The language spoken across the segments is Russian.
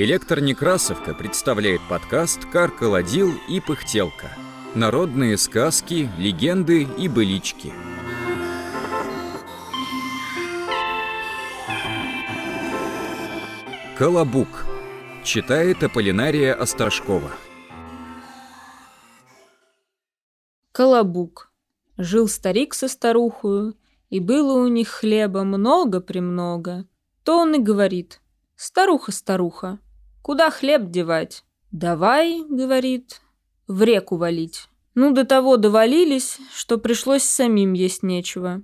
Электронекрасовка представляет подкаст «Каркаладил и пыхтелка». Народные сказки, легенды и былички. Колобук. Читает Аполлинария Острожкова. Колобук. Жил старик со старухою, и было у них хлеба много-премного. То он и говорит, «Старуха, старуха, Куда хлеб девать? Давай, говорит, в реку валить. Ну, до того довалились, что пришлось самим есть нечего.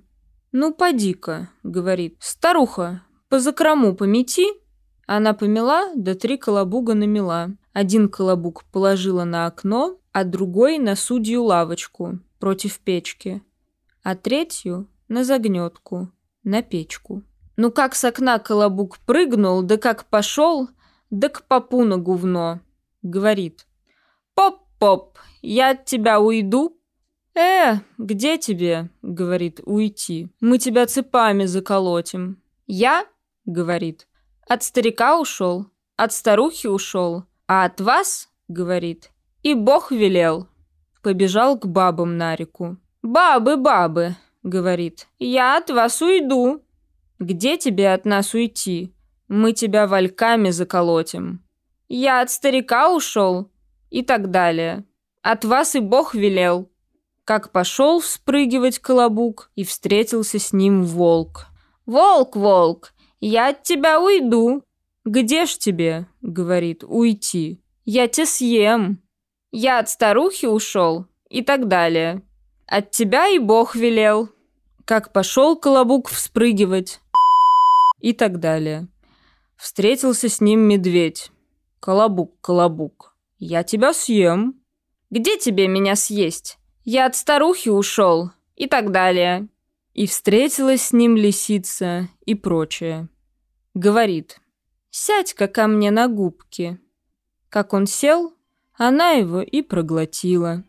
Ну, поди-ка, говорит, старуха, по закрому помети. Она помела, да три колобуга намела. Один колобуг положила на окно, а другой на судью лавочку против печки, а третью на загнетку, на печку. Ну как с окна колобук прыгнул, да как пошел, да к попу на гувно. Говорит. «Поп-поп, я от тебя уйду?» «Э, где тебе?» — говорит, «уйти. Мы тебя цепами заколотим». «Я?» — говорит. «От старика ушел, от старухи ушел, а от вас?» — говорит. «И Бог велел». Побежал к бабам на реку. «Бабы, бабы!» — говорит. «Я от вас уйду». «Где тебе от нас уйти?» Мы тебя вальками заколотим. Я от старика ушел и так далее. От вас и Бог велел. Как пошел вспрыгивать колобук, и встретился с ним волк. «Волк, волк, я от тебя уйду». «Где ж тебе?» — говорит, — «уйти». «Я тебя съем». «Я от старухи ушел» и так далее. «От тебя и Бог велел». Как пошел колобук вспрыгивать и так далее. Встретился с ним медведь. «Колобук, колобук, я тебя съем». «Где тебе меня съесть? Я от старухи ушел» и так далее. И встретилась с ним лисица и прочее. Говорит, «Сядь-ка ко мне на губки». Как он сел, она его и проглотила.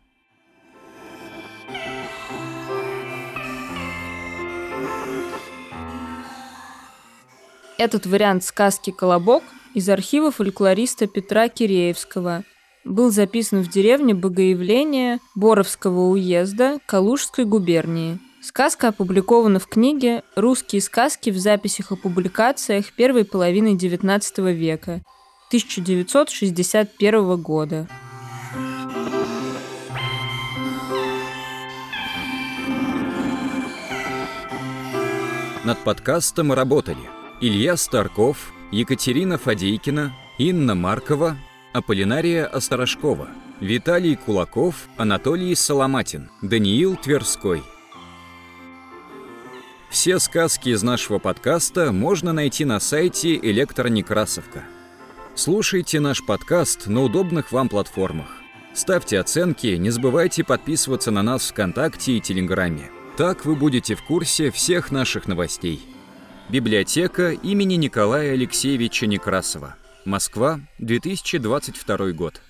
Этот вариант сказки «Колобок» из архива фольклориста Петра Киреевского был записан в деревне Богоявления Боровского уезда Калужской губернии. Сказка опубликована в книге «Русские сказки в записях и публикациях первой половины XIX века» 1961 года. Над подкастом работали – Илья Старков, Екатерина Фадейкина, Инна Маркова, Аполлинария Осторожкова, Виталий Кулаков, Анатолий Соломатин, Даниил Тверской. Все сказки из нашего подкаста можно найти на сайте Электронекрасовка. Слушайте наш подкаст на удобных вам платформах. Ставьте оценки, не забывайте подписываться на нас ВКонтакте и Телеграме. Так вы будете в курсе всех наших новостей. Библиотека имени Николая Алексеевича Некрасова. Москва, 2022 год.